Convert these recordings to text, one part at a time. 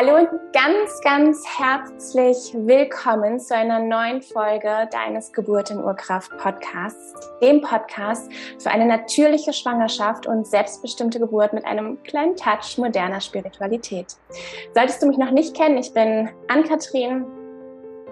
Hallo und ganz, ganz herzlich willkommen zu einer neuen Folge deines Geburt in Urkraft Podcasts, dem Podcast für eine natürliche Schwangerschaft und selbstbestimmte Geburt mit einem kleinen Touch moderner Spiritualität. Solltest du mich noch nicht kennen, ich bin Ann-Kathrin,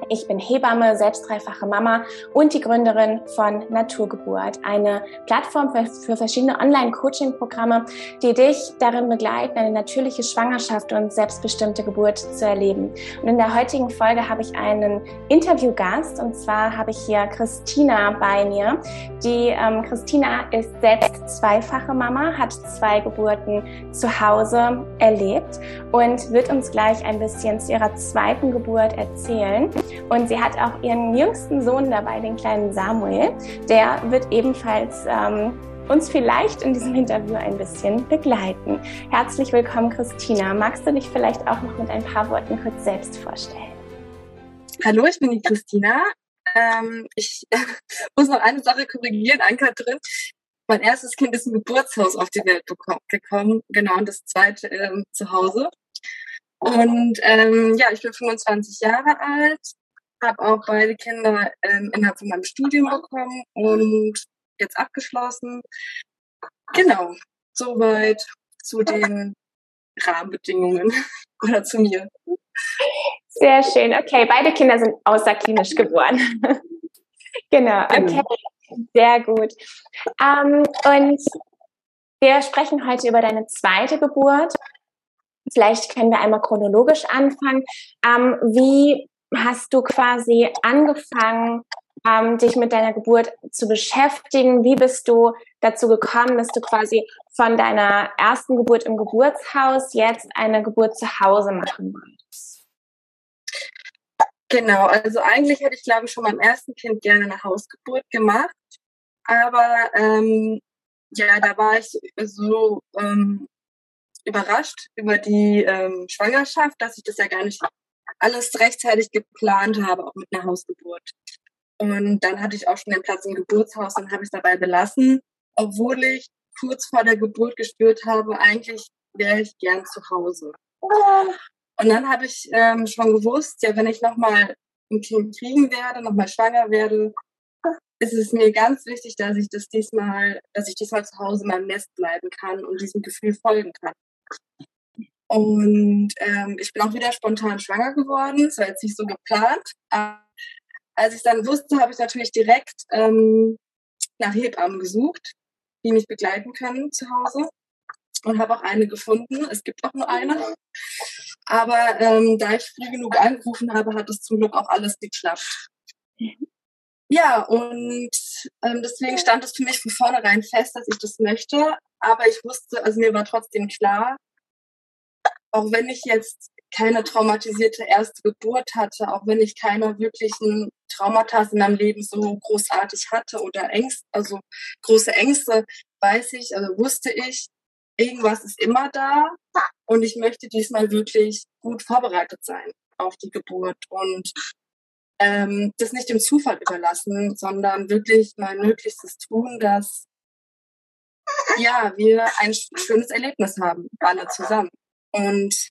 ich bin Hebamme, selbst dreifache Mama und die Gründerin von Naturgeburt, eine Plattform für, für verschiedene Online-Coaching-Programme, die dich darin begleiten, eine natürliche Schwangerschaft und selbstbestimmte Geburt zu erleben. Und in der heutigen Folge habe ich einen Interviewgast und zwar habe ich hier Christina bei mir. Die ähm, Christina ist selbst zweifache Mama, hat zwei Geburten zu Hause erlebt und wird uns gleich ein bisschen zu ihrer zweiten Geburt erzählen. Und sie hat auch ihren jüngsten Sohn dabei, den kleinen Samuel. Der wird ebenfalls ähm, uns vielleicht in diesem Interview ein bisschen begleiten. Herzlich willkommen, Christina. Magst du dich vielleicht auch noch mit ein paar Worten kurz selbst vorstellen? Hallo, ich bin die Christina. Ähm, ich muss noch eine Sache korrigieren an Katrin. Mein erstes Kind ist im Geburtshaus auf die Welt gekommen, genau, und das zweite ähm, zu Hause. Und ähm, ja, ich bin 25 Jahre alt, habe auch beide Kinder ähm, innerhalb von meinem Studium bekommen und jetzt abgeschlossen. Genau, soweit zu den Rahmenbedingungen oder zu mir. Sehr schön. Okay, beide Kinder sind außerklinisch geboren. genau, genau, okay. Sehr gut. Ähm, und wir sprechen heute über deine zweite Geburt. Vielleicht können wir einmal chronologisch anfangen. Ähm, wie hast du quasi angefangen, ähm, dich mit deiner Geburt zu beschäftigen? Wie bist du dazu gekommen, dass du quasi von deiner ersten Geburt im Geburtshaus jetzt eine Geburt zu Hause machen wolltest? Genau, also eigentlich hätte ich, glaube ich, schon beim ersten Kind gerne eine Hausgeburt gemacht. Aber ähm, ja, da war ich so ähm, überrascht über die ähm, Schwangerschaft, dass ich das ja gar nicht alles rechtzeitig geplant habe, auch mit einer Hausgeburt. Und dann hatte ich auch schon den Platz im Geburtshaus und habe es dabei belassen, obwohl ich kurz vor der Geburt gespürt habe, eigentlich wäre ich gern zu Hause. Und dann habe ich ähm, schon gewusst, ja, wenn ich nochmal ein Kind kriegen werde, nochmal schwanger werde, ist es mir ganz wichtig, dass ich das diesmal, dass ich diesmal zu Hause in meinem Nest bleiben kann und diesem Gefühl folgen kann. Und ähm, ich bin auch wieder spontan schwanger geworden. Das war jetzt nicht so geplant. Aber als ich dann wusste, habe ich natürlich direkt ähm, nach Hebammen gesucht, die mich begleiten können zu Hause. Und habe auch eine gefunden. Es gibt auch nur eine. Aber ähm, da ich früh genug angerufen habe, hat es zum Glück auch alles geklappt. Ja, und ähm, deswegen stand es für mich von vornherein fest, dass ich das möchte. Aber ich wusste, also mir war trotzdem klar, auch wenn ich jetzt keine traumatisierte erste Geburt hatte, auch wenn ich keine wirklichen Traumata in meinem Leben so großartig hatte oder Ängste, also große Ängste, weiß ich, also wusste ich, irgendwas ist immer da und ich möchte diesmal wirklich gut vorbereitet sein auf die Geburt und ähm, das nicht dem Zufall überlassen, sondern wirklich mein Möglichstes tun, dass ja wir ein schönes Erlebnis haben, alle zusammen. Und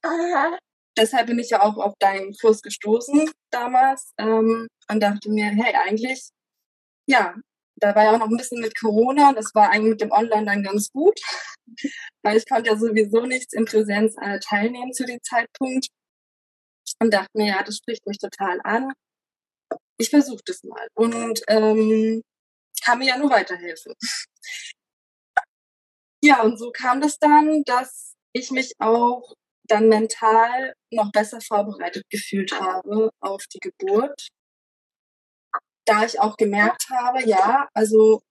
deshalb bin ich ja auch auf deinen Kurs gestoßen damals ähm, und dachte mir, hey, eigentlich, ja, da war ja auch noch ein bisschen mit Corona, das war eigentlich mit dem Online dann ganz gut, weil ich konnte ja sowieso nichts in Präsenz äh, teilnehmen zu dem Zeitpunkt und dachte mir, ja, das spricht mich total an. Ich versuche das mal und ähm, kann mir ja nur weiterhelfen. Ja, und so kam das dann, dass ich mich auch dann mental noch besser vorbereitet gefühlt habe auf die Geburt. Da ich auch gemerkt habe, ja, also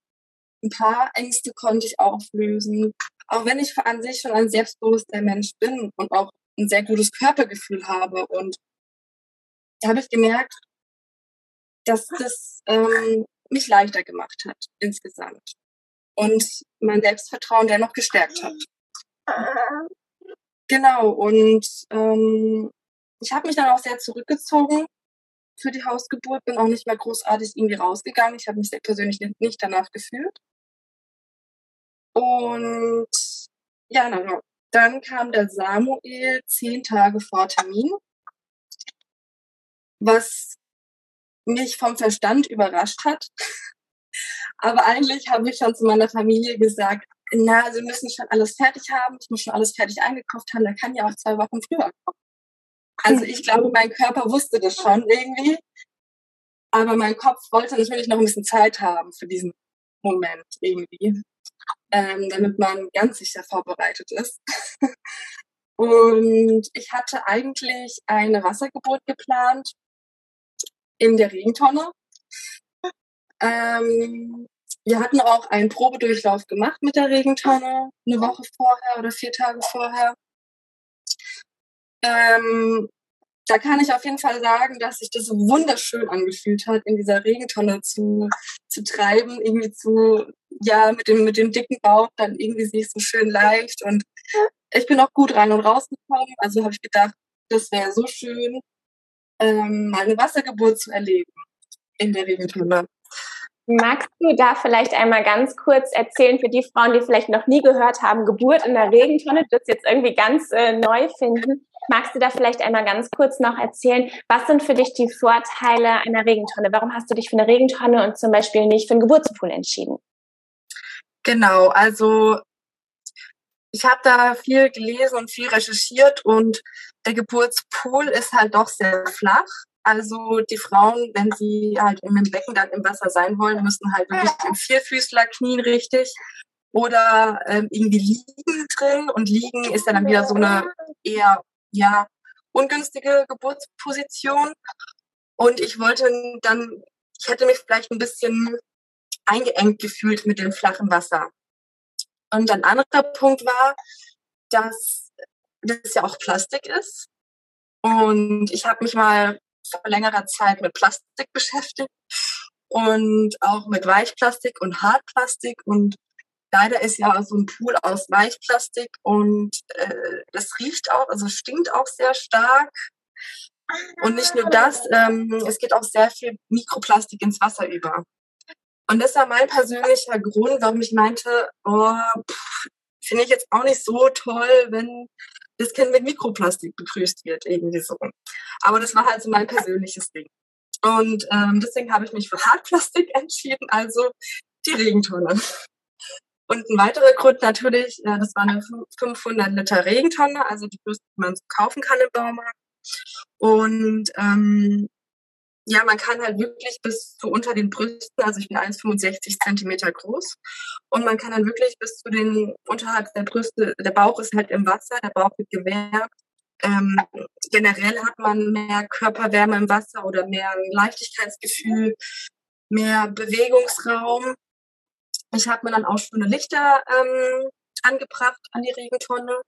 ein paar Ängste konnte ich auflösen. Auch wenn ich an sich schon ein selbstbewusster Mensch bin und auch ein sehr gutes Körpergefühl habe. Und da habe ich gemerkt, dass das ähm, mich leichter gemacht hat insgesamt. Und mein Selbstvertrauen dennoch gestärkt hat. Genau, und ähm, ich habe mich dann auch sehr zurückgezogen für die Hausgeburt, bin auch nicht mehr großartig irgendwie rausgegangen. Ich habe mich persönlich nicht danach gefühlt. Und ja, na, dann kam der Samuel zehn Tage vor Termin, was mich vom Verstand überrascht hat. Aber eigentlich habe ich schon zu meiner Familie gesagt, na, sie müssen schon alles fertig haben, ich muss schon alles fertig eingekauft haben, da kann ja auch zwei Wochen früher kommen. Also ich glaube, mein Körper wusste das schon irgendwie, aber mein Kopf wollte natürlich noch ein bisschen Zeit haben für diesen Moment irgendwie, ähm, damit man ganz sicher vorbereitet ist. Und ich hatte eigentlich eine Wassergeburt geplant in der Regentonne. Ähm, wir hatten auch einen Probedurchlauf gemacht mit der Regentonne, eine Woche vorher oder vier Tage vorher. Ähm, da kann ich auf jeden Fall sagen, dass sich das wunderschön angefühlt hat, in dieser Regentonne zu, zu treiben, irgendwie zu, ja, mit dem, mit dem dicken Bauch dann irgendwie sich so schön leicht und ich bin auch gut rein und rausgekommen. Also habe ich gedacht, das wäre so schön, ähm, mal eine Wassergeburt zu erleben in der Regentonne. Magst du da vielleicht einmal ganz kurz erzählen für die Frauen, die vielleicht noch nie gehört haben, Geburt in der Regentonne, das jetzt irgendwie ganz äh, neu finden? Magst du da vielleicht einmal ganz kurz noch erzählen, was sind für dich die Vorteile einer Regentonne? Warum hast du dich für eine Regentonne und zum Beispiel nicht für einen Geburtspool entschieden? Genau, also ich habe da viel gelesen und viel recherchiert und der Geburtspool ist halt doch sehr flach. Also die Frauen, wenn sie halt im Becken dann im Wasser sein wollen, müssen halt wirklich im Vierfüßler knien richtig oder ähm, irgendwie liegen drin. Und liegen ist ja dann wieder so eine eher ja ungünstige Geburtsposition. Und ich wollte dann, ich hätte mich vielleicht ein bisschen eingeengt gefühlt mit dem flachen Wasser. Und ein anderer Punkt war, dass das ja auch Plastik ist. Und ich habe mich mal vor längerer Zeit mit Plastik beschäftigt und auch mit Weichplastik und Hartplastik und leider ist ja so ein Pool aus Weichplastik und äh, das riecht auch, also stinkt auch sehr stark. Und nicht nur das, ähm, es geht auch sehr viel Mikroplastik ins Wasser über. Und das war mein persönlicher Grund, warum ich meinte, oh, finde ich jetzt auch nicht so toll, wenn das Kind mit Mikroplastik begrüßt wird, irgendwie so. Aber das war halt so mein persönliches Ding. Und ähm, deswegen habe ich mich für Hartplastik entschieden, also die Regentonne. Und ein weiterer Grund natürlich, ja, das war eine 500 Liter Regentonne, also die größte, die man so kaufen kann im Baumarkt. Und ähm, ja, man kann halt wirklich bis zu unter den Brüsten, also ich bin 1,65 Zentimeter groß und man kann dann wirklich bis zu den, unterhalb der Brüste, der Bauch ist halt im Wasser, der Bauch wird gewärmt. Ähm, generell hat man mehr Körperwärme im Wasser oder mehr Leichtigkeitsgefühl, mehr Bewegungsraum. Ich habe mir dann auch schöne Lichter ähm, angebracht an die Regentonne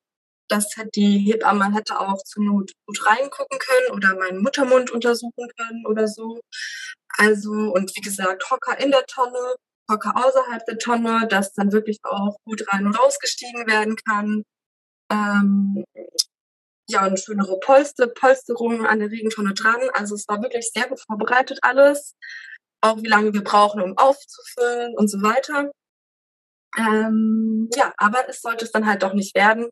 dass die Hebamme hätte auch zur Not gut reingucken können oder meinen Muttermund untersuchen können oder so. Also, und wie gesagt, Hocker in der Tonne, Hocker außerhalb der Tonne, dass dann wirklich auch gut rein und rausgestiegen werden kann. Ähm, ja, eine schönere Polster, Polsterung an der Regentonne dran. Also es war wirklich sehr gut vorbereitet alles. Auch wie lange wir brauchen, um aufzufüllen und so weiter. Ähm, ja, aber es sollte es dann halt doch nicht werden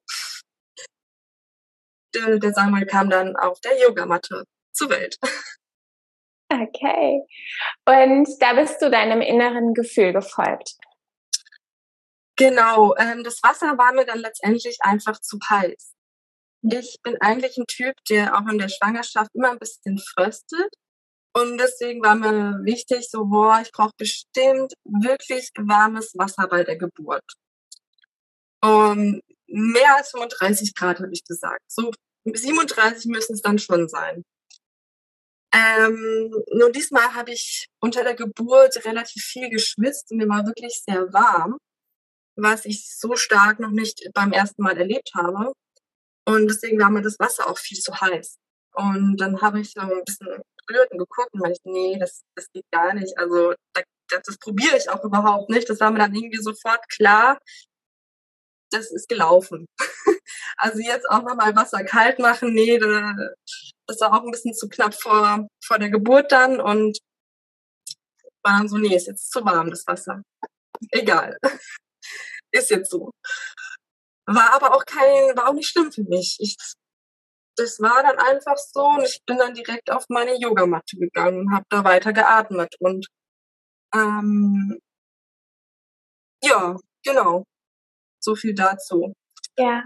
der, der Samuel kam dann auf der Yogamatte zur Welt. Okay. Und da bist du deinem inneren Gefühl gefolgt. Genau. Ähm, das Wasser war mir dann letztendlich einfach zu heiß. Ich bin eigentlich ein Typ, der auch in der Schwangerschaft immer ein bisschen fröstet. Und deswegen war mir wichtig, so, boah, ich brauche bestimmt wirklich warmes Wasser bei der Geburt. Und mehr als 35 Grad, habe ich gesagt. So 37 müssen es dann schon sein. Ähm, nur diesmal habe ich unter der Geburt relativ viel geschwitzt und mir war wirklich sehr warm, was ich so stark noch nicht beim ersten Mal erlebt habe. Und deswegen war mir das Wasser auch viel zu heiß. Und dann habe ich so ein bisschen gerührt und geguckt und meinte, nee, das, das geht gar nicht. Also das, das probiere ich auch überhaupt nicht. Das war mir dann irgendwie sofort klar, das ist gelaufen. also jetzt auch nochmal Wasser kalt machen, nee, das war auch ein bisschen zu knapp vor, vor der Geburt dann und war dann so, nee, ist jetzt zu warm, das Wasser. Egal. ist jetzt so. war aber auch kein, war auch nicht schlimm für mich. Ich, das war dann einfach so und ich bin dann direkt auf meine Yogamatte gegangen und habe da weiter geatmet und ähm, ja, genau. So viel dazu. Ja.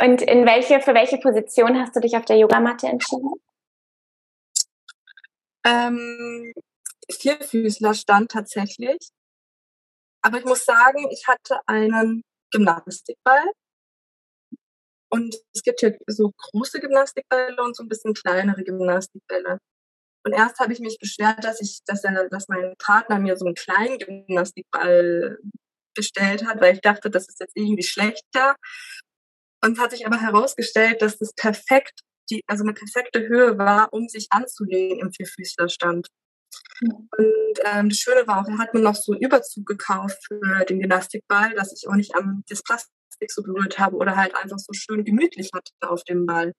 Und in welche, für welche Position hast du dich auf der Yogamatte entschieden? Ähm, Vierfüßlerstand tatsächlich. Aber ich muss sagen, ich hatte einen Gymnastikball. Und es gibt hier so große Gymnastikbälle und so ein bisschen kleinere Gymnastikbälle. Und erst habe ich mich beschwert, dass ich, dass, er, dass mein Partner mir so einen kleinen Gymnastikball bestellt hat, weil ich dachte, das ist jetzt irgendwie schlechter. Und es hat sich aber herausgestellt, dass das perfekt, die, also eine perfekte Höhe war, um sich anzulehnen im Vierfüßlerstand. Mhm. Und ähm, das Schöne war auch, er hat mir noch so Überzug gekauft für den Gymnastikball, dass ich auch nicht am das Plastik so berührt habe oder halt einfach so schön gemütlich hatte auf dem Ball.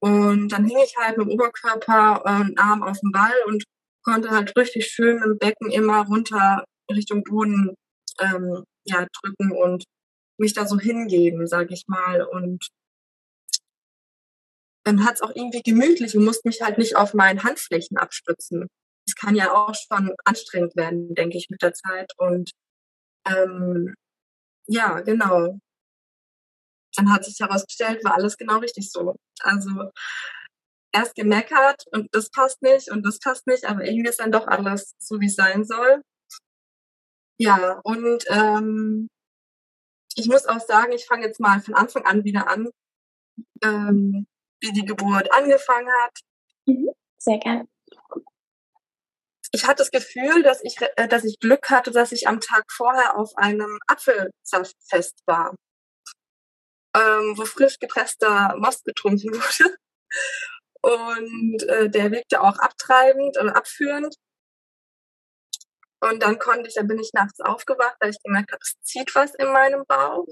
Und dann hing ich halt mit dem Oberkörper und Arm auf dem Ball und konnte halt richtig schön mit dem Becken immer runter Richtung Boden ähm, ja, drücken und mich da so hingeben, sag ich mal. Und dann hat es auch irgendwie gemütlich und musste mich halt nicht auf meinen Handflächen abstützen. Das kann ja auch schon anstrengend werden, denke ich, mit der Zeit. Und ähm, ja, genau. Dann hat sich herausgestellt, war alles genau richtig so. Also erst gemeckert und das passt nicht und das passt nicht, aber irgendwie ist dann doch alles so, wie es sein soll. Ja, und ähm, ich muss auch sagen, ich fange jetzt mal von Anfang an wieder an, ähm, wie die Geburt angefangen hat. Mhm. Sehr gerne. Ich hatte das Gefühl, dass ich, äh, dass ich Glück hatte, dass ich am Tag vorher auf einem Apfelsaftfest war, ähm, wo frisch gepresster Most getrunken wurde. Und äh, der wirkte auch abtreibend oder abführend. Und dann konnte ich, dann bin ich nachts aufgewacht, weil ich gemerkt habe, es zieht was in meinem Bauch.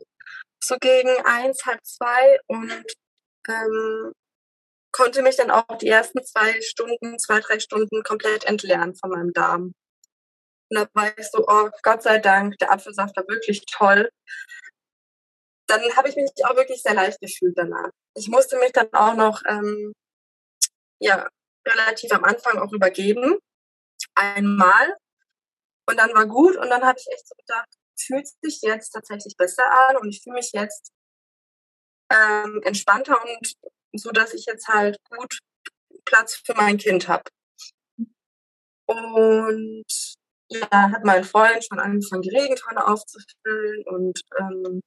So gegen eins, halb zwei und ähm, konnte mich dann auch die ersten zwei Stunden, zwei, drei Stunden komplett entleeren von meinem Darm. Und da war ich so, oh Gott sei Dank, der Apfelsaft war wirklich toll. Dann habe ich mich auch wirklich sehr leicht gefühlt danach. Ich musste mich dann auch noch, ähm, ja, relativ am Anfang auch übergeben. Einmal, und dann war gut und dann habe ich echt so gedacht, fühlt sich jetzt tatsächlich besser an und ich fühle mich jetzt ähm, entspannter und so, dass ich jetzt halt gut Platz für mein Kind habe. Und ja, hat mein Freund schon angefangen, die Regentonne aufzufüllen und ähm,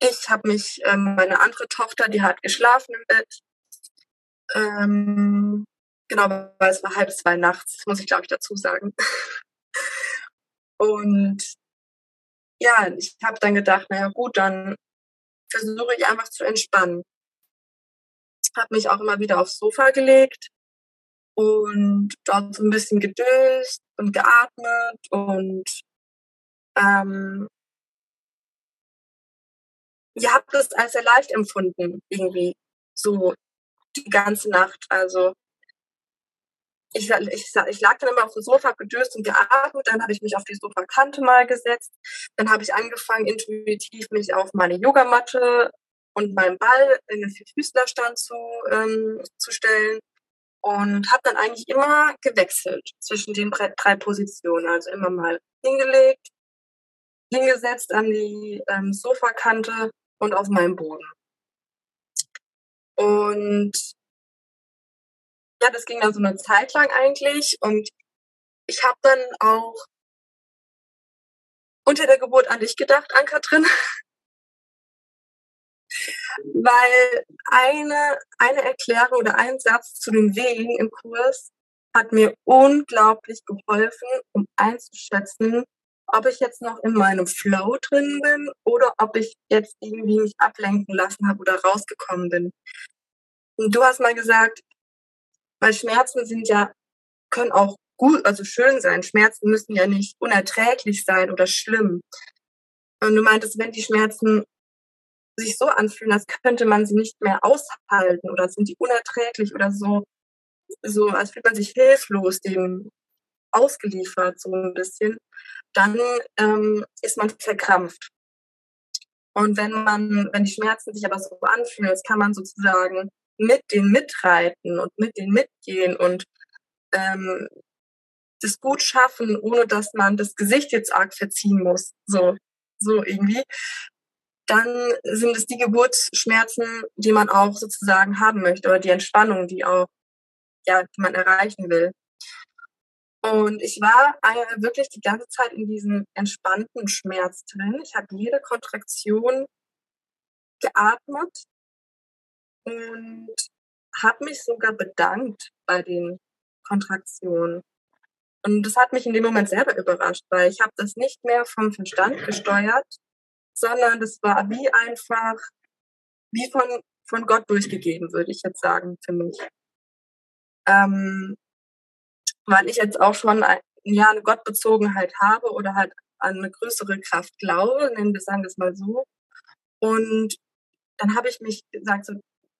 ich habe mich, ähm, meine andere Tochter, die hat geschlafen im Bett. Ähm, genau, weil es war halb zwei nachts, muss ich glaube ich dazu sagen. Und ja, ich habe dann gedacht, naja gut, dann versuche ich einfach zu entspannen. Habe mich auch immer wieder aufs Sofa gelegt und dort so ein bisschen gedöst und geatmet und ähm, ich habe das als sehr leicht empfunden, irgendwie so die ganze Nacht. Also ich, ich, ich lag dann immer auf dem Sofa, gedöst und geatmet, dann habe ich mich auf die Sofakante mal gesetzt, dann habe ich angefangen, intuitiv mich auf meine Yogamatte und meinen Ball in den Vierfüßlerstand zu, ähm, zu stellen und habe dann eigentlich immer gewechselt zwischen den drei Positionen, also immer mal hingelegt, hingesetzt an die ähm, Sofakante und auf meinem Boden. Und ja, das ging dann so eine Zeit lang eigentlich und ich habe dann auch unter der Geburt an dich gedacht, an Katrin. Weil eine, eine Erklärung oder ein Satz zu den Wehen im Kurs hat mir unglaublich geholfen, um einzuschätzen, ob ich jetzt noch in meinem Flow drin bin oder ob ich jetzt irgendwie mich ablenken lassen habe oder rausgekommen bin. Und du hast mal gesagt, weil Schmerzen sind ja, können auch gut, also schön sein. Schmerzen müssen ja nicht unerträglich sein oder schlimm. Und du meintest, wenn die Schmerzen sich so anfühlen, als könnte man sie nicht mehr aushalten oder sind die unerträglich oder so, so als fühlt man sich hilflos dem ausgeliefert, so ein bisschen, dann ähm, ist man verkrampft. Und wenn man, wenn die Schmerzen sich aber so anfühlen, das kann man sozusagen mit denen mitreiten und mit denen mitgehen und ähm, das gut schaffen, ohne dass man das Gesicht jetzt arg verziehen muss. So, so irgendwie. Dann sind es die Geburtsschmerzen, die man auch sozusagen haben möchte oder die Entspannung, die auch, ja, die man erreichen will. Und ich war wirklich die ganze Zeit in diesem entspannten Schmerz drin. Ich habe jede Kontraktion geatmet und habe mich sogar bedankt bei den Kontraktionen. Und das hat mich in dem Moment selber überrascht, weil ich habe das nicht mehr vom Verstand gesteuert, sondern das war wie einfach, wie von, von Gott durchgegeben, würde ich jetzt sagen, für mich. Ähm, weil ich jetzt auch schon ein, ja, eine Gottbezogenheit habe oder halt an eine größere Kraft glaube, nennen wir das mal so. Und dann habe ich mich gesagt, so,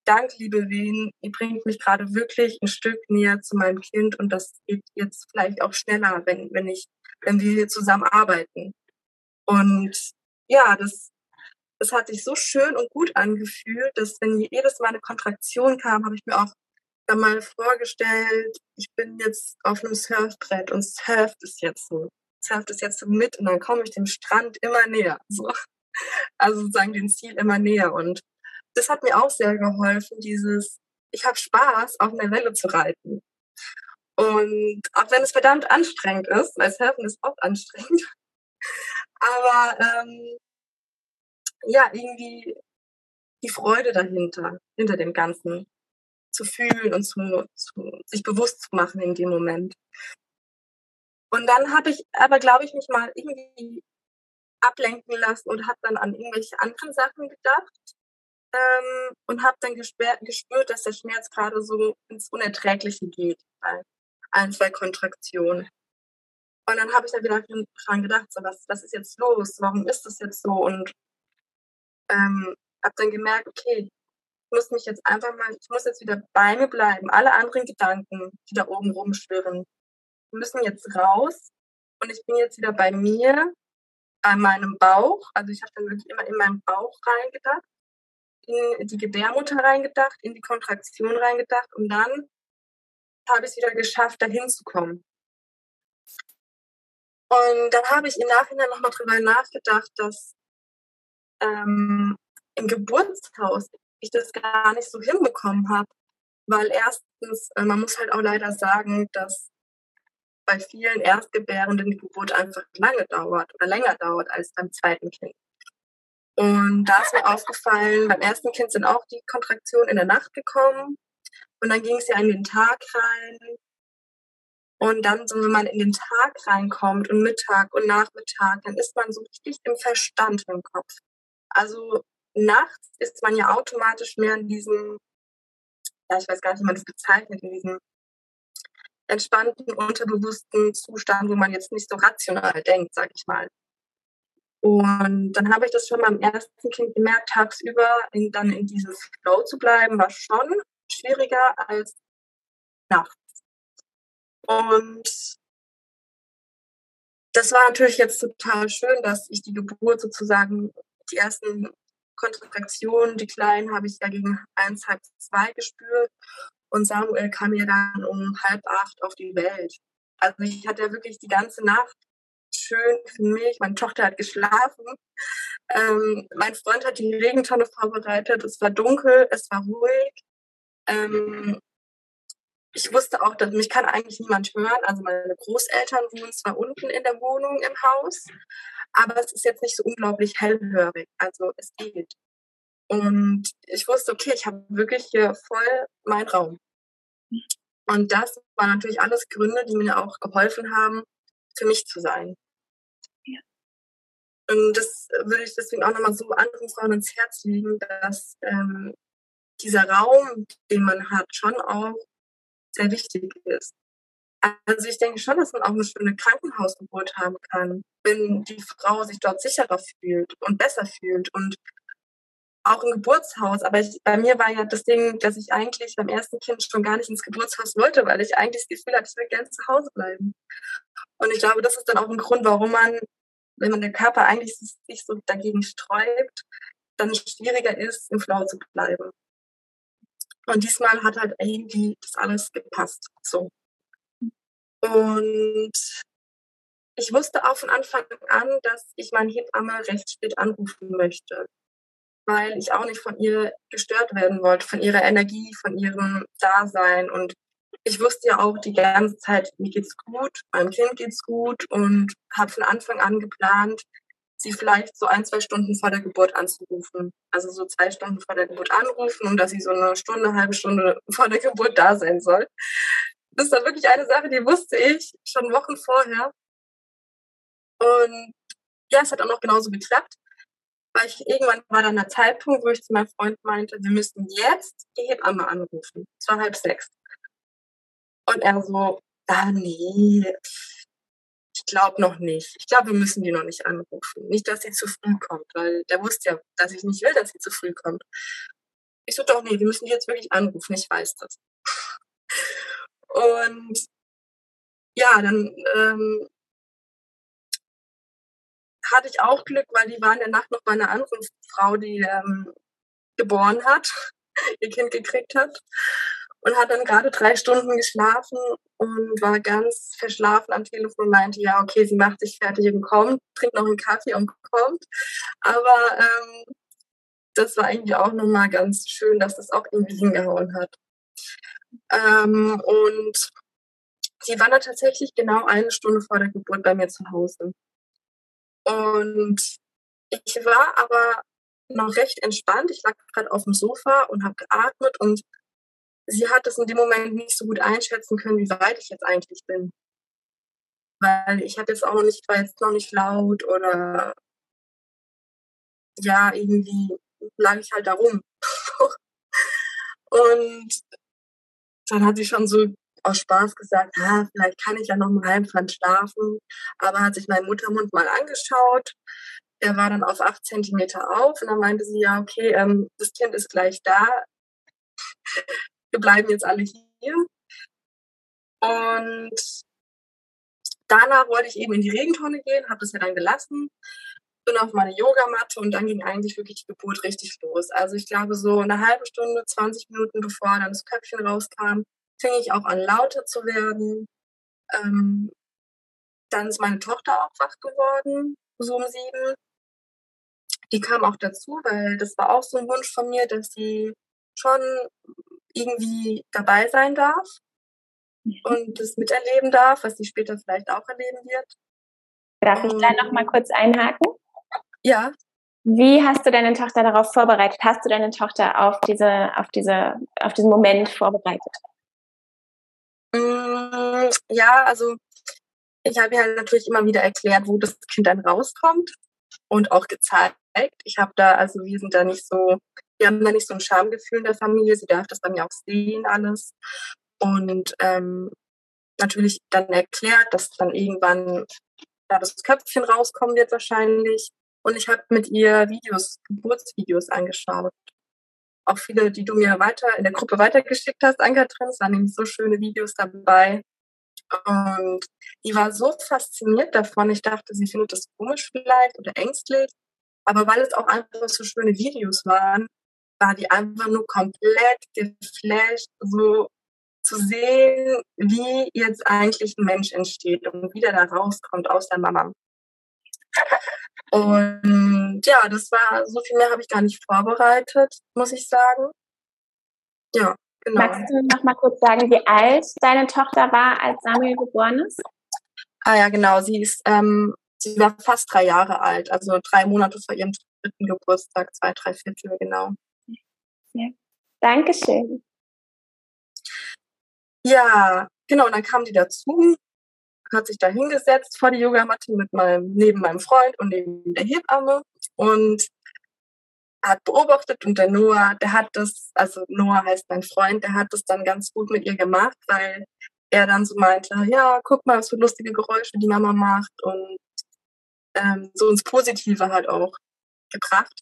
dank, liebe Wehen, ihr bringt mich gerade wirklich ein Stück näher zu meinem Kind und das geht jetzt vielleicht auch schneller, wenn, wenn ich, wenn wir hier zusammen arbeiten. Und ja, das, das hat sich so schön und gut angefühlt, dass wenn jedes Mal eine Kontraktion kam, habe ich mir auch dann mal vorgestellt, ich bin jetzt auf einem Surfbrett und surft es jetzt so. Surft es jetzt so mit und dann komme ich dem Strand immer näher. So. Also sozusagen den Ziel immer näher. Und das hat mir auch sehr geholfen, dieses, ich habe Spaß, auf einer Welle zu reiten. Und auch wenn es verdammt anstrengend ist, weil Surfen ist oft anstrengend, aber ähm, ja, irgendwie die Freude dahinter, hinter dem Ganzen zu fühlen und zu, zu, sich bewusst zu machen in dem Moment. Und dann habe ich aber, glaube ich, mich mal irgendwie ablenken lassen und habe dann an irgendwelche anderen Sachen gedacht ähm, und habe dann gespürt, dass der Schmerz gerade so ins Unerträgliche geht bei ein, zwei Kontraktionen. Und dann habe ich da wieder dran gedacht, so was, was ist jetzt los? Warum ist das jetzt so? Und ähm, habe dann gemerkt, okay, muss mich jetzt einfach mal, ich muss jetzt wieder bei mir bleiben. Alle anderen Gedanken, die da oben rumschwirren, müssen jetzt raus. Und ich bin jetzt wieder bei mir, bei meinem Bauch. Also ich habe dann wirklich immer in meinen Bauch reingedacht, in die Gebärmutter reingedacht, in die Kontraktion reingedacht. Und dann habe ich es wieder geschafft, dahin zu kommen. Und dann habe ich im Nachhinein nochmal drüber nachgedacht, dass ähm, im Geburtshaus ich das gar nicht so hinbekommen habe. Weil erstens, äh, man muss halt auch leider sagen, dass bei vielen Erstgebärenden die Geburt einfach lange dauert oder länger dauert als beim zweiten Kind. Und da ist mir aufgefallen, beim ersten Kind sind auch die Kontraktionen in der Nacht gekommen. Und dann ging es ja in den Tag rein. Und dann, so wenn man in den Tag reinkommt und Mittag und Nachmittag, dann ist man so richtig im Verstand im Kopf. Also nachts ist man ja automatisch mehr in diesem, ja, ich weiß gar nicht, wie man das bezeichnet, in diesem entspannten, unterbewussten Zustand, wo man jetzt nicht so rational denkt, sag ich mal. Und dann habe ich das schon beim ersten Kind gemerkt, tagsüber in, dann in diesem Flow zu bleiben, war schon schwieriger als nachts. Und das war natürlich jetzt total schön, dass ich die Geburt sozusagen die ersten Kontraktion, die kleinen habe ich ja gegen eins, halb zwei gespürt. Und Samuel kam ja dann um halb acht auf die Welt. Also ich hatte ja wirklich die ganze Nacht schön für mich. Meine Tochter hat geschlafen. Ähm, mein Freund hat die Regentonne vorbereitet. Es war dunkel, es war ruhig. Ähm, ich wusste auch, dass mich kann eigentlich niemand hören. Also meine Großeltern wohnen zwar unten in der Wohnung im Haus, aber es ist jetzt nicht so unglaublich hellhörig. Also es geht. Und ich wusste, okay, ich habe wirklich hier voll meinen Raum. Und das waren natürlich alles Gründe, die mir auch geholfen haben, für mich zu sein. Und das würde ich deswegen auch nochmal so anderen Frauen ins Herz legen, dass ähm, dieser Raum, den man hat, schon auch sehr wichtig ist. Also ich denke schon, dass man auch eine schöne Krankenhausgeburt haben kann, wenn die Frau sich dort sicherer fühlt und besser fühlt und auch im Geburtshaus. Aber ich, bei mir war ja das Ding, dass ich eigentlich beim ersten Kind schon gar nicht ins Geburtshaus wollte, weil ich eigentlich das Gefühl hatte, ich will gerne zu Hause bleiben. Und ich glaube, das ist dann auch ein Grund, warum man wenn man der Körper eigentlich sich so dagegen sträubt, dann schwieriger ist, im Flow zu bleiben. Und diesmal hat halt irgendwie das alles gepasst. So. Und ich wusste auch von Anfang an, dass ich meine Hebamme recht spät anrufen möchte, weil ich auch nicht von ihr gestört werden wollte, von ihrer Energie, von ihrem Dasein. Und ich wusste ja auch die ganze Zeit, mir geht's gut, meinem Kind geht's gut und habe von Anfang an geplant, sie vielleicht so ein, zwei Stunden vor der Geburt anzurufen. Also so zwei Stunden vor der Geburt anrufen und dass sie so eine Stunde, halbe Stunde vor der Geburt da sein soll. Das ist dann wirklich eine Sache, die wusste ich schon Wochen vorher. Und ja, es hat auch noch genauso geklappt. Weil ich irgendwann war dann der Zeitpunkt, wo ich zu meinem Freund meinte, wir müssen jetzt die Hebamme anrufen. Es war halb sechs. Und er so, ah nee, ich glaube noch nicht. Ich glaube, wir müssen die noch nicht anrufen. Nicht, dass sie zu früh kommt, weil der wusste ja, dass ich nicht will, dass sie zu früh kommt. Ich so, doch, nee, wir müssen die jetzt wirklich anrufen. Ich weiß das. Und ja, dann ähm, hatte ich auch Glück, weil die war in der Nacht noch bei einer anderen Frau, die ähm, geboren hat, ihr Kind gekriegt hat und hat dann gerade drei Stunden geschlafen und war ganz verschlafen am Telefon und meinte, ja, okay, sie macht sich fertig und kommt, trinkt noch einen Kaffee und kommt. Aber ähm, das war eigentlich auch nochmal ganz schön, dass das auch irgendwie hingehauen hat. Ähm, und sie war dann tatsächlich genau eine Stunde vor der Geburt bei mir zu Hause. Und ich war aber noch recht entspannt. Ich lag gerade auf dem Sofa und habe geatmet und sie hat es in dem Moment nicht so gut einschätzen können, wie weit ich jetzt eigentlich bin. Weil ich habe jetzt auch noch nicht, war jetzt noch nicht laut oder ja, irgendwie lag ich halt da rum. und dann hat sie schon so aus Spaß gesagt, ah, vielleicht kann ich ja noch mal heimfahren schlafen. Aber hat sich mein Muttermund mal angeschaut. Er war dann auf acht Zentimeter auf und dann meinte sie, ja, okay, ähm, das Kind ist gleich da wir bleiben jetzt alle hier. Und danach wollte ich eben in die Regentonne gehen, habe das ja dann gelassen, bin auf meine Yogamatte und dann ging eigentlich wirklich die Geburt richtig los. Also ich glaube so eine halbe Stunde, 20 Minuten bevor dann das Köpfchen rauskam, fing ich auch an lauter zu werden. Ähm, dann ist meine Tochter auch wach geworden, so um sieben. Die kam auch dazu, weil das war auch so ein Wunsch von mir, dass sie schon irgendwie dabei sein darf mhm. und das miterleben darf, was sie später vielleicht auch erleben wird. Darf ich da noch mal kurz einhaken? Ja. Wie hast du deine Tochter darauf vorbereitet? Hast du deine Tochter auf diese, auf diese, auf diesen Moment vorbereitet? Mm, ja, also ich habe ihr natürlich immer wieder erklärt, wo das Kind dann rauskommt und auch gezeigt. Ich habe da, also wir sind da nicht so wir haben da nicht so ein Schamgefühl in der Familie. Sie darf das bei mir auch sehen, alles. Und ähm, natürlich dann erklärt, dass dann irgendwann da das Köpfchen rauskommen wird wahrscheinlich. Und ich habe mit ihr Videos, Geburtsvideos angeschaut. Auch viele, die du mir weiter in der Gruppe weitergeschickt hast, Ankatrin, es waren nämlich so schöne Videos dabei. Und die war so fasziniert davon. Ich dachte, sie findet das komisch vielleicht oder ängstlich. Aber weil es auch einfach so schöne Videos waren, war die einfach nur komplett geflasht, so zu sehen, wie jetzt eigentlich ein Mensch entsteht und wie der da rauskommt aus der Mama. Und ja, das war, so viel mehr habe ich gar nicht vorbereitet, muss ich sagen. Ja, genau. Magst du noch mal kurz sagen, wie alt deine Tochter war, als Samuel geboren ist? Ah ja, genau. Sie ist, ähm, sie war fast drei Jahre alt, also drei Monate vor ihrem dritten Geburtstag, zwei, drei Viertel, genau. Ja. Dankeschön. Ja, genau, und dann kam die dazu, hat sich da hingesetzt vor die Yogamatte mit meinem, neben meinem Freund und neben der Hebamme und hat beobachtet und der Noah, der hat das, also Noah heißt mein Freund, der hat das dann ganz gut mit ihr gemacht, weil er dann so meinte, ja, guck mal, was für lustige Geräusche die Mama macht und ähm, so ins Positive halt auch gebracht.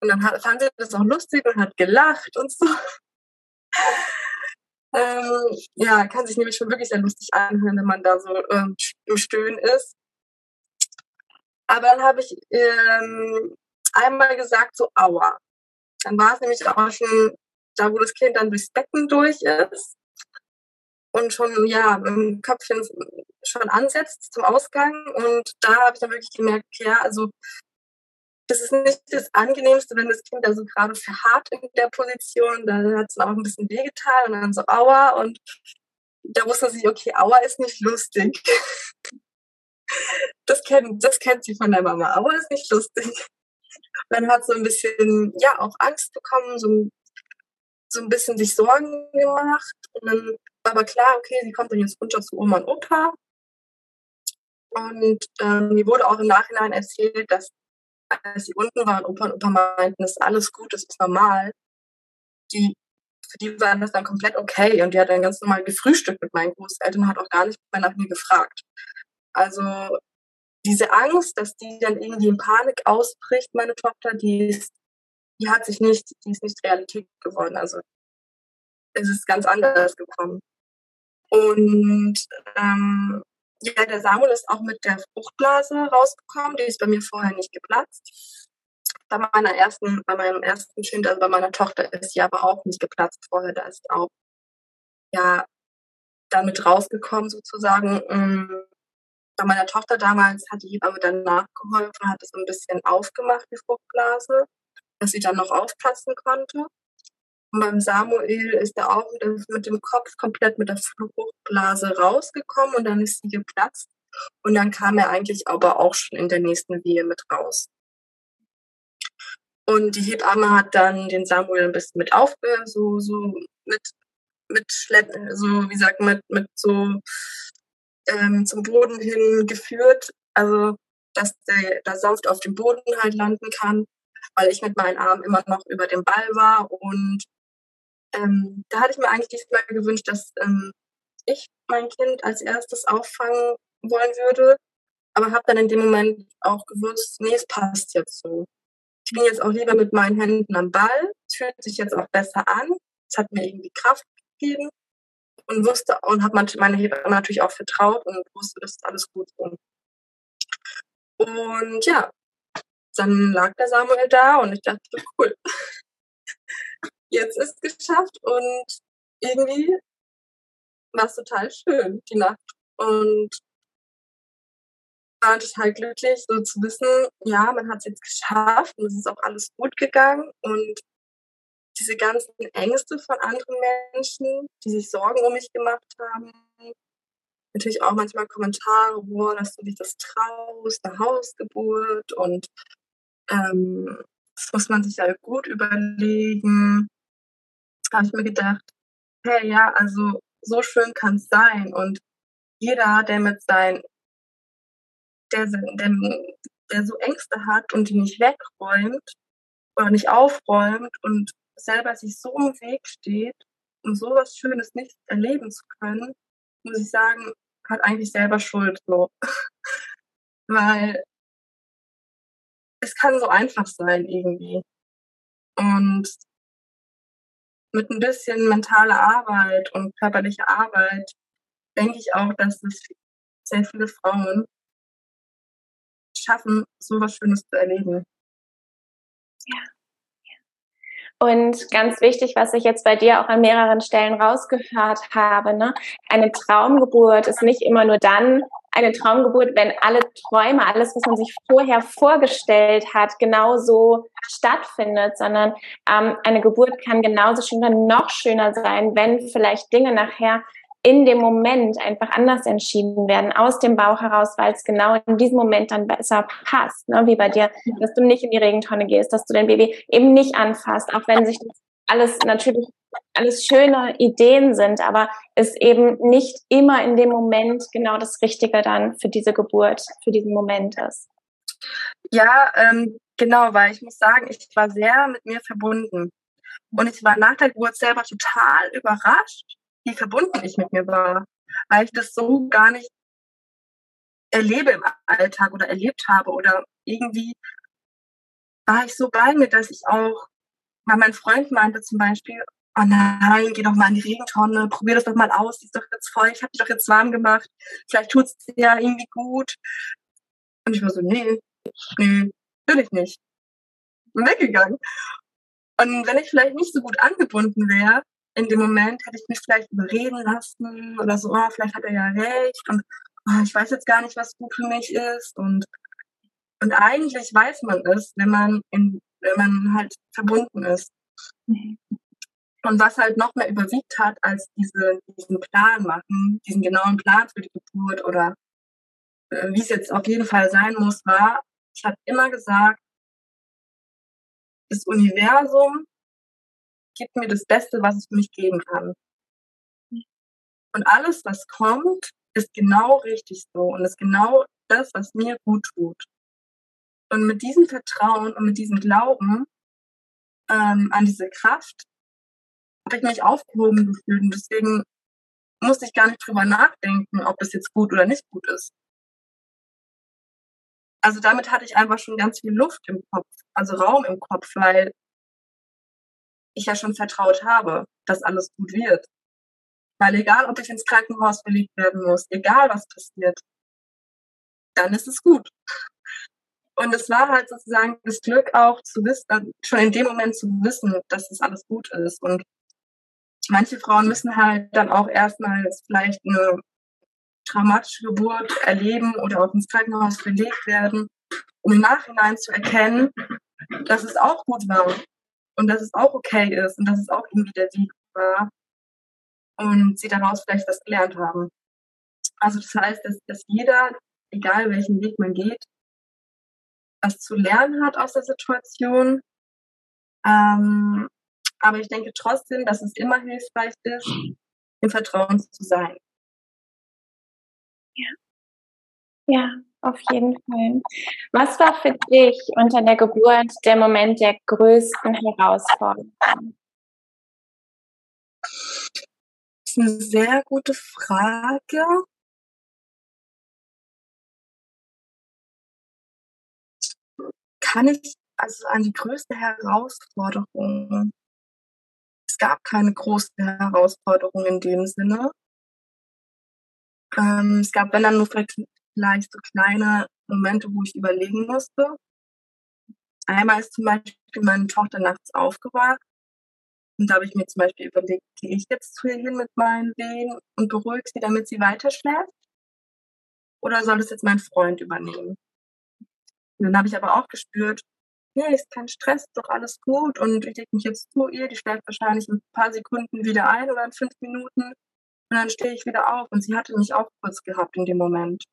Und dann hat, fand sie das auch lustig und hat gelacht und so. ähm, ja, kann sich nämlich schon wirklich sehr lustig anhören, wenn man da so ähm, im Stöhnen ist. Aber dann habe ich ähm, einmal gesagt, so aua. Dann war es nämlich auch schon da, wo das Kind dann durchs Becken durch ist und schon ja im Köpfchen schon ansetzt zum Ausgang. Und da habe ich dann wirklich gemerkt, ja, also das ist nicht das Angenehmste, wenn das Kind da so gerade verharrt in der Position. Da hat es auch ein bisschen wehgetan und dann so Aua. Und da wusste sie, okay, Aua ist nicht lustig. Das kennt, das kennt sie von der Mama. Aua ist nicht lustig. dann hat so ein bisschen, ja, auch Angst bekommen, so, so ein bisschen sich Sorgen gemacht. Und dann war aber klar, okay, sie kommt dann jetzt runter zu Oma und Opa. Und ähm, mir wurde auch im Nachhinein erzählt, dass als sie unten waren, Opa und Opa meinten, das ist alles gut, das ist normal. Die, für die waren das dann komplett okay und die hat dann ganz normal gefrühstückt mit meinen Großeltern und hat auch gar nicht mehr nach mir gefragt. Also diese Angst, dass die dann irgendwie in Panik ausbricht, meine Tochter, die ist, die hat sich nicht, die ist nicht Realität geworden. Also es ist ganz anders gekommen. Und ähm, ja, der Samuel ist auch mit der Fruchtblase rausgekommen. Die ist bei mir vorher nicht geplatzt. Bei meiner ersten, bei meinem ersten Kind, also bei meiner Tochter, ist sie aber auch nicht geplatzt vorher. Da ist auch ja damit rausgekommen sozusagen. Ähm, bei meiner Tochter damals hat die Hebamme dann nachgeholfen, hat es ein bisschen aufgemacht, die Fruchtblase, dass sie dann noch aufplatzen konnte. Und beim Samuel ist er auch mit dem Kopf komplett mit der Fruchtblase rausgekommen und dann ist sie geplatzt. Und dann kam er eigentlich aber auch schon in der nächsten Wehe mit raus. Und die Hebamme hat dann den Samuel ein bisschen mit aufgehört, so, so mit, mit Schleppen, so, wie sagt man, mit, mit so ähm, zum Boden hin geführt. Also, dass der da sanft auf dem Boden halt landen kann, weil ich mit meinen Armen immer noch über dem Ball war und ähm, da hatte ich mir eigentlich diesmal gewünscht, dass ähm, ich mein Kind als erstes auffangen wollen würde, aber habe dann in dem Moment auch gewusst, nee, es passt jetzt so. Ich bin jetzt auch lieber mit meinen Händen am Ball. Es fühlt sich jetzt auch besser an. Es hat mir irgendwie Kraft gegeben und wusste und habe meine Hebamme natürlich auch vertraut und wusste, das ist alles gut so. Und ja, dann lag der Samuel da und ich dachte, cool, jetzt ist es geschafft und irgendwie war es total schön, die Nacht. Und war total glücklich, so zu wissen, ja, man hat es jetzt geschafft und es ist auch alles gut gegangen. Und diese ganzen Ängste von anderen Menschen, die sich Sorgen um mich gemacht haben, natürlich auch manchmal Kommentare, boah, dass du dich das traust, eine Hausgeburt und ähm, das muss man sich ja gut überlegen habe ich mir gedacht, hey, ja, also so schön kann es sein. Und jeder, der mit seinen, der, der, der so Ängste hat und die nicht wegräumt oder nicht aufräumt und selber sich so im Weg steht, um sowas Schönes nicht erleben zu können, muss ich sagen, hat eigentlich selber Schuld so. Weil es kann so einfach sein irgendwie. Und mit ein bisschen mentaler Arbeit und körperlicher Arbeit denke ich auch, dass es sehr viele Frauen schaffen, so was Schönes zu erleben. Ja. Und ganz wichtig, was ich jetzt bei dir auch an mehreren Stellen rausgehört habe, ne? eine Traumgeburt ist nicht immer nur dann eine Traumgeburt, wenn alle Träume, alles, was man sich vorher vorgestellt hat, genauso stattfindet, sondern ähm, eine Geburt kann genauso schön oder noch schöner sein, wenn vielleicht Dinge nachher in dem Moment einfach anders entschieden werden, aus dem Bauch heraus, weil es genau in diesem Moment dann besser passt, ne? wie bei dir, dass du nicht in die Regentonne gehst, dass du dein Baby eben nicht anfasst, auch wenn sich das alles natürlich alles schöne Ideen sind, aber es eben nicht immer in dem Moment genau das Richtige dann für diese Geburt, für diesen Moment ist. Ja, ähm, genau, weil ich muss sagen, ich war sehr mit mir verbunden. Und ich war nach der Geburt selber total überrascht, wie verbunden ich mit mir war, weil ich das so gar nicht erlebe im Alltag oder erlebt habe oder irgendwie war ich so bei mir, dass ich auch, weil mein Freund meinte zum Beispiel, oh nein, geh doch mal in die Regentonne, probier das doch mal aus, die ist doch jetzt voll, ich habe dich doch jetzt warm gemacht, vielleicht tut es dir ja irgendwie gut. Und ich war so, nee, nee, natürlich nicht. Bin weggegangen. Und wenn ich vielleicht nicht so gut angebunden wäre, in dem Moment hätte ich mich vielleicht überreden lassen oder so, oh, vielleicht hat er ja recht und oh, ich weiß jetzt gar nicht, was gut für mich ist und und eigentlich weiß man es, wenn man in, wenn man halt verbunden ist. Mhm. Und was halt noch mehr überwiegt hat, als diese, diesen Plan machen, diesen genauen Plan für die Geburt oder äh, wie es jetzt auf jeden Fall sein muss, war, ich habe immer gesagt, das Universum gibt mir das Beste, was es für mich geben kann. Und alles, was kommt, ist genau richtig so und ist genau das, was mir gut tut. Und mit diesem Vertrauen und mit diesem Glauben ähm, an diese Kraft habe ich mich aufgehoben gefühlt. Und deswegen musste ich gar nicht drüber nachdenken, ob es jetzt gut oder nicht gut ist. Also damit hatte ich einfach schon ganz viel Luft im Kopf, also Raum im Kopf, weil ich ja schon vertraut habe, dass alles gut wird. Weil egal, ob ich ins Krankenhaus verlegt werden muss, egal was passiert, dann ist es gut. Und es war halt sozusagen das Glück auch zu wissen, schon in dem Moment zu wissen, dass es alles gut ist. Und manche Frauen müssen halt dann auch erstmal vielleicht eine traumatische Geburt erleben oder auch ins Krankenhaus verlegt werden, um im Nachhinein zu erkennen, dass es auch gut war und dass es auch okay ist und dass es auch irgendwie der Weg war und sie daraus vielleicht was gelernt haben. Also das heißt, dass, dass jeder, egal welchen Weg man geht, was zu lernen hat aus der Situation. Ähm, aber ich denke trotzdem, dass es immer hilfreich ist, im Vertrauen zu sein. Ja. Ja, auf jeden Fall. Was war für dich unter der Geburt der Moment der größten Herausforderung? Das ist eine sehr gute Frage. Kann ich also an die größte Herausforderung? Es gab keine große Herausforderung in dem Sinne. Ähm, es gab, wenn dann nur vielleicht so kleine Momente, wo ich überlegen musste. Einmal ist zum Beispiel meine Tochter nachts aufgewacht und da habe ich mir zum Beispiel überlegt, gehe ich jetzt zu ihr hin mit meinen Wehen und beruhige sie, damit sie weiter schläft? Oder soll es jetzt mein Freund übernehmen? Und dann habe ich aber auch gespürt, nee, ist kein Stress, doch alles gut und ich lege mich jetzt zu ihr, die schläft wahrscheinlich in ein paar Sekunden wieder ein oder in fünf Minuten und dann stehe ich wieder auf und sie hatte mich auch kurz gehabt in dem Moment.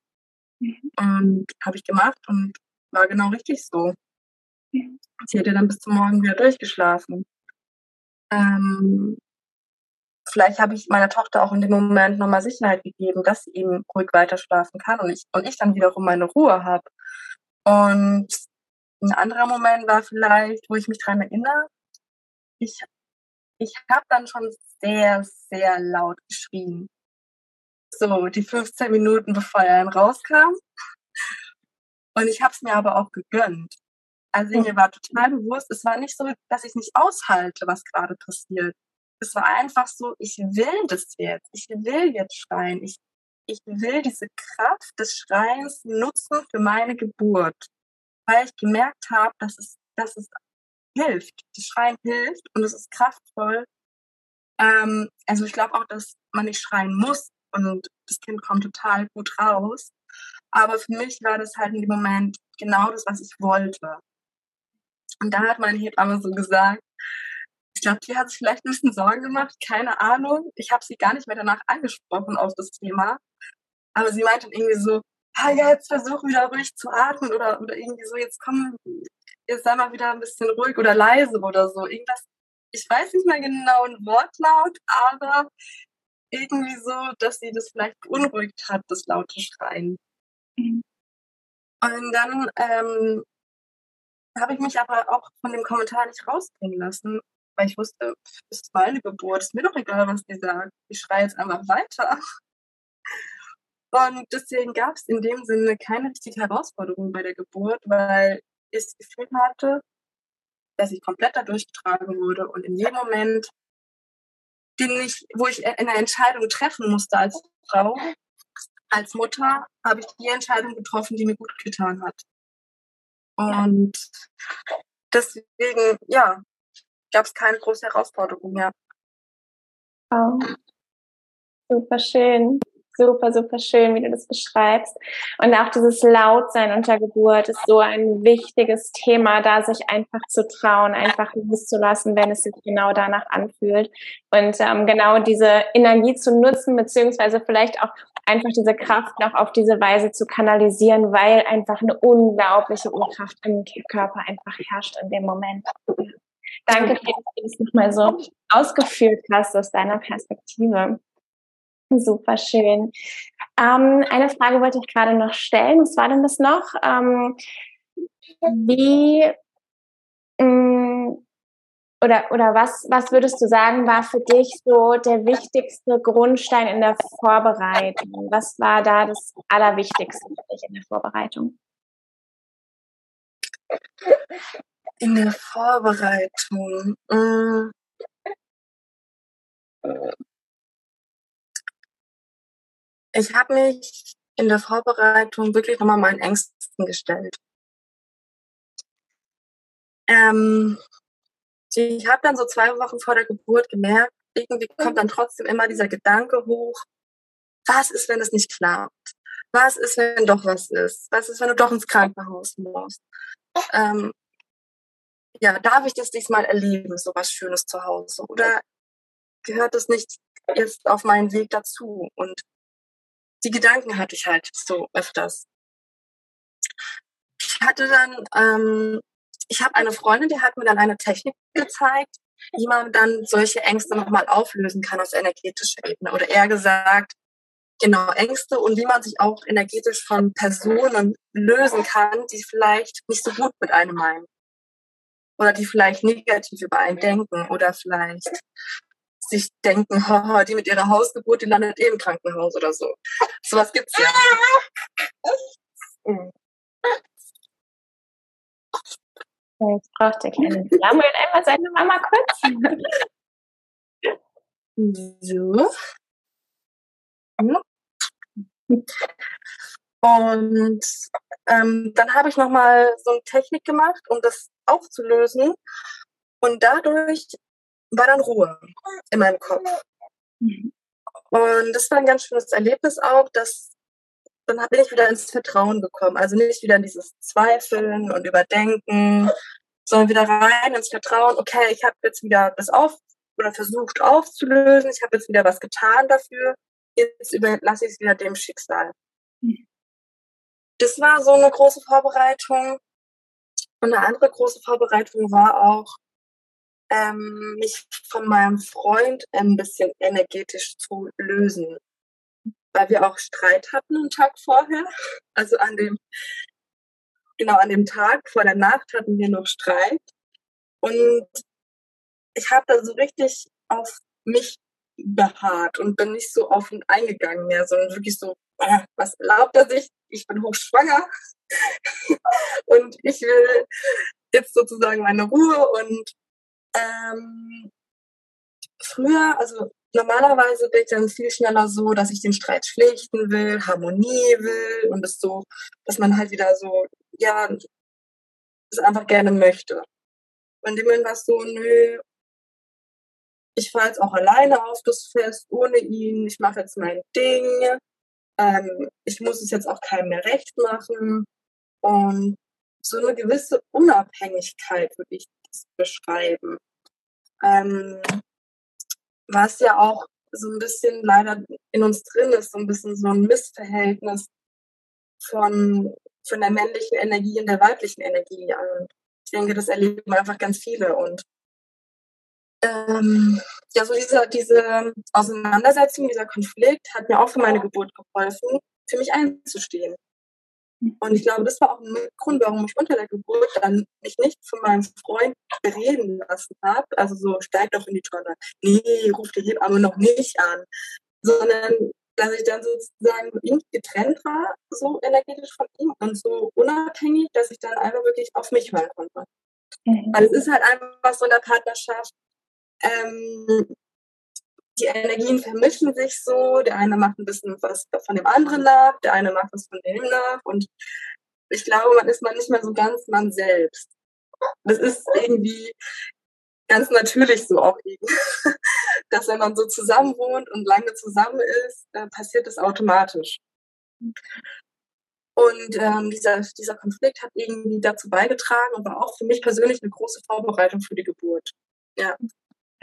Mhm. Und habe ich gemacht und war genau richtig so. Mhm. Sie hätte dann bis zum Morgen wieder durchgeschlafen. Ähm, vielleicht habe ich meiner Tochter auch in dem Moment nochmal Sicherheit gegeben, dass sie eben ruhig weiter schlafen kann und ich, und ich dann wiederum meine Ruhe habe. Und ein anderer Moment war vielleicht, wo ich mich daran erinnere, ich, ich habe dann schon sehr, sehr laut geschrien so die 15 Minuten, bevor er dann rauskam. Und ich habe es mir aber auch gegönnt. Also mir war total bewusst, es war nicht so, dass ich nicht aushalte, was gerade passiert. Es war einfach so, ich will das jetzt. Ich will jetzt schreien. Ich, ich will diese Kraft des Schreins nutzen für meine Geburt. Weil ich gemerkt habe, dass es, dass es hilft. Das Schreien hilft und es ist kraftvoll. Ähm, also ich glaube auch, dass man nicht schreien muss, und das Kind kommt total gut raus. Aber für mich war das halt in dem Moment genau das, was ich wollte. Und da hat meine Hebamme so gesagt, ich glaube, die hat sich vielleicht ein bisschen Sorgen gemacht, keine Ahnung. Ich habe sie gar nicht mehr danach angesprochen auf das Thema. Aber sie meinte irgendwie so, ah ja, jetzt versuch wieder ruhig zu atmen oder, oder irgendwie so, jetzt komm, jetzt sei mal wieder ein bisschen ruhig oder leise oder so. Irgendwas, ich weiß nicht mehr genau ein Wortlaut, aber irgendwie so, dass sie das vielleicht beunruhigt hat, das laute Schreien. Mhm. Und dann ähm, habe ich mich aber auch von dem Kommentar nicht rausbringen lassen, weil ich wusste, es ist meine Geburt, ist mir doch egal, was die sagt. Ich schreie jetzt einfach weiter. Und deswegen gab es in dem Sinne keine richtige Herausforderung bei der Geburt, weil ich das Gefühl hatte, dass ich komplett da durchgetragen wurde und in jedem Moment den ich, wo ich eine Entscheidung treffen musste als Frau, als Mutter, habe ich die Entscheidung getroffen, die mir gut getan hat. Und deswegen, ja, gab es keine große Herausforderung mehr. Oh. Super schön. Super, super schön, wie du das beschreibst. Und auch dieses Lautsein unter Geburt ist so ein wichtiges Thema, da sich einfach zu trauen, einfach loszulassen, wenn es sich genau danach anfühlt. Und ähm, genau diese Energie zu nutzen, beziehungsweise vielleicht auch einfach diese Kraft noch auf diese Weise zu kanalisieren, weil einfach eine unglaubliche Urkraft im Körper einfach herrscht in dem Moment. Danke, dass du das nochmal so ausgeführt hast aus deiner Perspektive. Super schön. Ähm, eine Frage wollte ich gerade noch stellen. Was war denn das noch? Ähm, wie mh, mm, oder, oder was, was würdest du sagen, war für dich so der wichtigste Grundstein in der Vorbereitung? Was war da das Allerwichtigste für dich in der Vorbereitung? In der Vorbereitung. Äh, ich habe mich in der Vorbereitung wirklich nochmal meinen Ängsten gestellt. Ähm, ich habe dann so zwei Wochen vor der Geburt gemerkt, irgendwie kommt dann trotzdem immer dieser Gedanke hoch, was ist, wenn es nicht klappt? Was ist, wenn doch was ist? Was ist, wenn du doch ins Krankenhaus musst? Ähm, ja, darf ich das diesmal erleben, so was Schönes zu Hause? Oder gehört das nicht jetzt auf meinen Weg dazu? Und die Gedanken hatte ich halt so öfters. Ich hatte dann, ähm, ich habe eine Freundin, die hat mir dann eine Technik gezeigt, wie man dann solche Ängste nochmal auflösen kann aus energetischer Ebene. Oder eher gesagt, genau, Ängste und wie man sich auch energetisch von Personen lösen kann, die vielleicht nicht so gut mit einem meinen. Oder die vielleicht negativ über einen denken oder vielleicht sich denken, haha, die mit ihrer Hausgeburt, die landet eh im Krankenhaus oder so. Sowas gibt's ja. Jetzt braucht der kleine Samuel einmal seine Mama kurz. So. Und ähm, dann habe ich nochmal so eine Technik gemacht, um das aufzulösen. Und dadurch war dann Ruhe in meinem Kopf. Mhm. Und das war ein ganz schönes Erlebnis auch, dass dann bin ich wieder ins Vertrauen gekommen. Also nicht wieder in dieses Zweifeln und Überdenken, sondern wieder rein ins Vertrauen, okay, ich habe jetzt wieder das auf oder versucht aufzulösen, ich habe jetzt wieder was getan dafür, jetzt überlasse ich es wieder dem Schicksal. Das war so eine große Vorbereitung. Und eine andere große Vorbereitung war auch, ähm, mich von meinem Freund ein bisschen energetisch zu lösen. Weil wir auch Streit hatten einen Tag vorher. Also an dem, genau an dem Tag vor der Nacht hatten wir noch Streit. Und ich habe da so richtig auf mich beharrt und bin nicht so ihn eingegangen mehr, sondern wirklich so, äh, was erlaubt er sich? Ich bin hochschwanger und ich will jetzt sozusagen meine Ruhe und ähm, früher, also normalerweise bin ich dann viel schneller so, dass ich den Streit schlichten will, Harmonie will und es so, dass man halt wieder so, ja, es einfach gerne möchte. Und dem war es so, nö, ich fahre jetzt auch alleine auf das Fest ohne ihn, ich mache jetzt mein Ding, ähm, ich muss es jetzt auch keinem mehr recht machen. Und so eine gewisse Unabhängigkeit würde ich beschreiben. Ähm, was ja auch so ein bisschen leider in uns drin ist, so ein bisschen so ein Missverhältnis von, von der männlichen Energie und der weiblichen Energie. Und ich denke, das erleben einfach ganz viele. Und ähm, ja, so diese, diese Auseinandersetzung, dieser Konflikt hat mir auch für meine Geburt geholfen, für mich einzustehen. Und ich glaube, das war auch ein Grund, warum ich unter der Geburt dann mich nicht von meinem Freund bereden lassen habe. Also so, steig doch in die Tonne. Nee, ruf die Hebamme noch nicht an. Sondern, dass ich dann sozusagen ihm getrennt war, so energetisch von ihm und so unabhängig, dass ich dann einfach wirklich auf mich hören konnte. Mhm. Weil es ist halt einfach so in der Partnerschaft, ähm, die Energien vermischen sich so. Der eine macht ein bisschen was von dem anderen nach, der eine macht was von dem nach. Und ich glaube, man ist man nicht mehr so ganz man selbst. Das ist irgendwie ganz natürlich so auch irgendwie, dass wenn man so zusammen wohnt und lange zusammen ist, äh, passiert das automatisch. Und ähm, dieser, dieser Konflikt hat irgendwie dazu beigetragen und war auch für mich persönlich eine große Vorbereitung für die Geburt. Ja.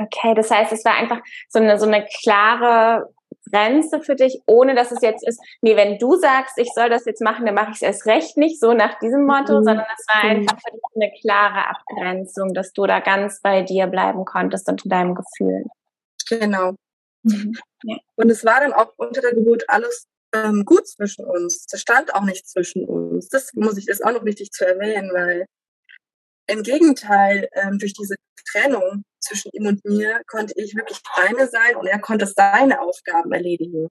Okay, das heißt, es war einfach so eine, so eine klare Grenze für dich, ohne dass es jetzt ist, nee, wenn du sagst, ich soll das jetzt machen, dann mache ich es erst recht nicht, so nach diesem Motto, mhm. sondern es war einfach für dich eine klare Abgrenzung, dass du da ganz bei dir bleiben konntest und in deinem Gefühl. Genau. Mhm. Ja. Und es war dann auch unter der Geburt alles ähm, gut zwischen uns. Es stand auch nicht zwischen uns. Das muss ich, ist auch noch wichtig zu erwähnen, weil im Gegenteil, ähm, durch diese Trennung zwischen ihm und mir konnte ich wirklich eine sein und er konnte seine Aufgaben erledigen.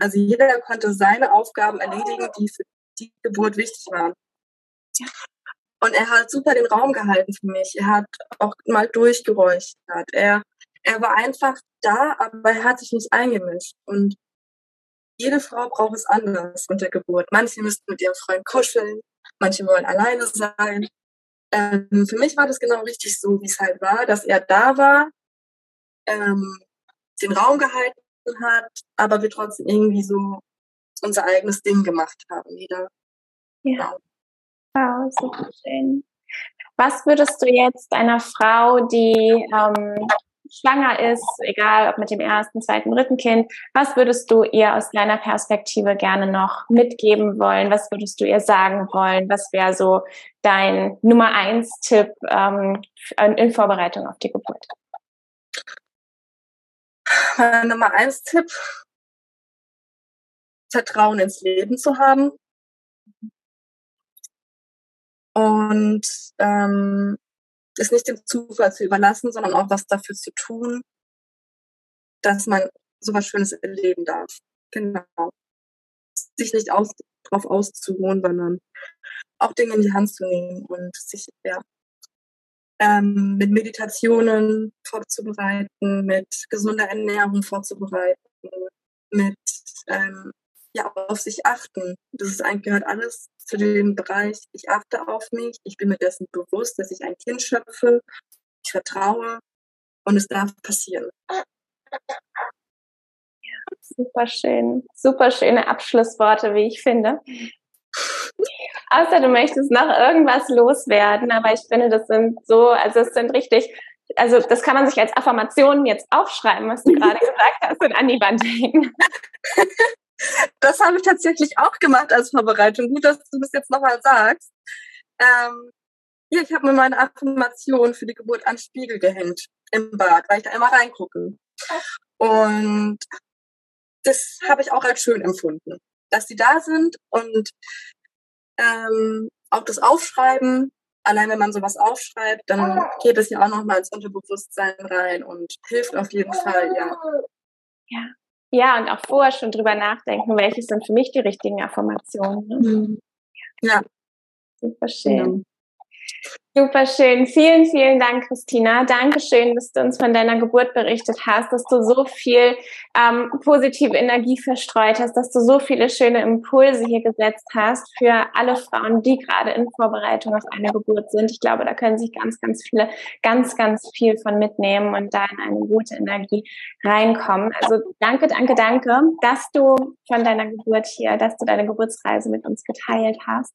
Also jeder konnte seine Aufgaben erledigen, die für die Geburt wichtig waren. Und er hat super den Raum gehalten für mich. Er hat auch mal durchgeräuchert. Er, er war einfach da, aber er hat sich nicht eingemischt. Und jede Frau braucht es anders mit der Geburt. Manche müssen mit ihrem Freund kuscheln, manche wollen alleine sein. Ähm, für mich war das genau richtig so, wie es halt war, dass er da war, ähm, den Raum gehalten hat, aber wir trotzdem irgendwie so unser eigenes Ding gemacht haben wieder. Ja. Wow, super schön. Was würdest du jetzt einer Frau, die ähm, schwanger ist, egal ob mit dem ersten, zweiten, dritten Kind, was würdest du ihr aus deiner Perspektive gerne noch mitgeben wollen? Was würdest du ihr sagen wollen? Was wäre so dein Nummer eins Tipp ähm, in Vorbereitung auf die Geburt? Mein Nummer eins Tipp, Vertrauen ins Leben zu haben. Und ähm, es nicht dem Zufall zu überlassen, sondern auch was dafür zu tun, dass man sowas Schönes erleben darf. Genau. Sich nicht aus, drauf auszuruhen, sondern auch Dinge in die Hand zu nehmen und sich ja, ähm, mit Meditationen vorzubereiten, mit gesunder Ernährung vorzubereiten, mit ähm, ja, auf sich achten. Das ist eigentlich gehört alles zu dem Bereich, ich achte auf mich, ich bin mir dessen bewusst, dass ich ein Kind schöpfe, ich vertraue und es darf passieren. Ja, super schön. Super schöne Abschlussworte, wie ich finde. Außer du möchtest noch irgendwas loswerden, aber ich finde, das sind so, also es sind richtig, also das kann man sich als Affirmationen jetzt aufschreiben, was du gerade gesagt hast und an die Wand hängen. Das habe ich tatsächlich auch gemacht als Vorbereitung. Gut, dass du das jetzt nochmal sagst. Ähm, ja, ich habe mir meine Affirmation für die Geburt an Spiegel gehängt im Bad, weil ich da immer reingucke. Und das habe ich auch als schön empfunden, dass die da sind und ähm, auch das Aufschreiben. Allein wenn man sowas aufschreibt, dann geht es ja auch nochmal ins Unterbewusstsein rein und hilft auf jeden Fall, ja. Ja, ja, und auch vorher schon drüber nachdenken, welche sind für mich die richtigen Affirmationen. Ne? Mhm. Ja. Super schön. Super schön. Vielen, vielen Dank, Christina. Dankeschön, dass du uns von deiner Geburt berichtet hast, dass du so viel ähm, positive Energie verstreut hast, dass du so viele schöne Impulse hier gesetzt hast für alle Frauen, die gerade in Vorbereitung auf eine Geburt sind. Ich glaube, da können sich ganz, ganz viele ganz, ganz viel von mitnehmen und da in eine gute Energie reinkommen. Also danke, danke, danke, dass du von deiner Geburt hier, dass du deine Geburtsreise mit uns geteilt hast.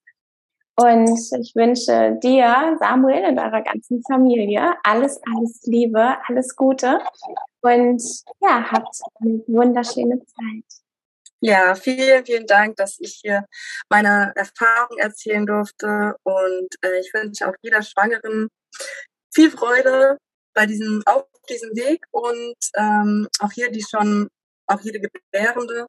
Und ich wünsche dir, Samuel und eurer ganzen Familie alles, alles Liebe, alles Gute und ja, habt eine wunderschöne Zeit. Ja, vielen, vielen Dank, dass ich hier meine Erfahrung erzählen durfte und äh, ich wünsche auch jeder Schwangeren viel Freude bei diesem, auf diesem Weg und ähm, auch hier die schon, auch jede Gebärende,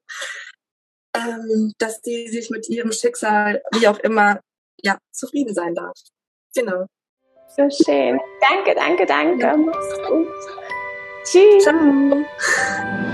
ähm, dass die sich mit ihrem Schicksal, wie auch immer, ja, zufrieden sein darf. Genau. So schön. Danke, danke, danke. Ja. Mach's gut. Tschüss. Ciao.